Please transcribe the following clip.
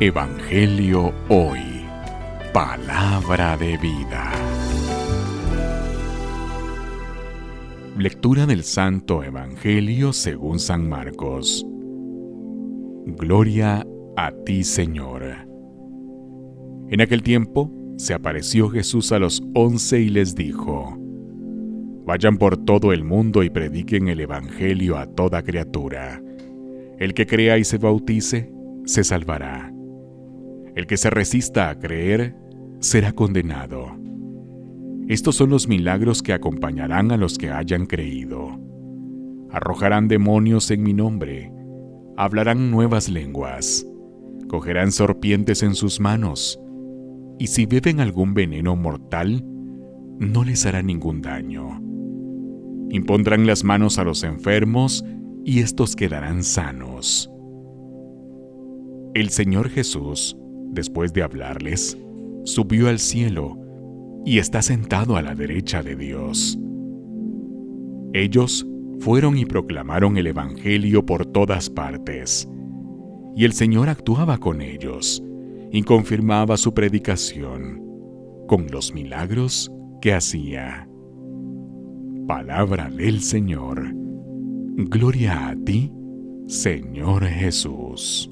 Evangelio Hoy. Palabra de vida. Lectura del Santo Evangelio según San Marcos. Gloria a ti, Señor. En aquel tiempo se apareció Jesús a los once y les dijo, Vayan por todo el mundo y prediquen el Evangelio a toda criatura. El que crea y se bautice, se salvará el que se resista a creer será condenado. Estos son los milagros que acompañarán a los que hayan creído. Arrojarán demonios en mi nombre, hablarán nuevas lenguas, cogerán serpientes en sus manos, y si beben algún veneno mortal, no les hará ningún daño. Impondrán las manos a los enfermos y estos quedarán sanos. El Señor Jesús después de hablarles, subió al cielo y está sentado a la derecha de Dios. Ellos fueron y proclamaron el Evangelio por todas partes, y el Señor actuaba con ellos y confirmaba su predicación con los milagros que hacía. Palabra del Señor. Gloria a ti, Señor Jesús.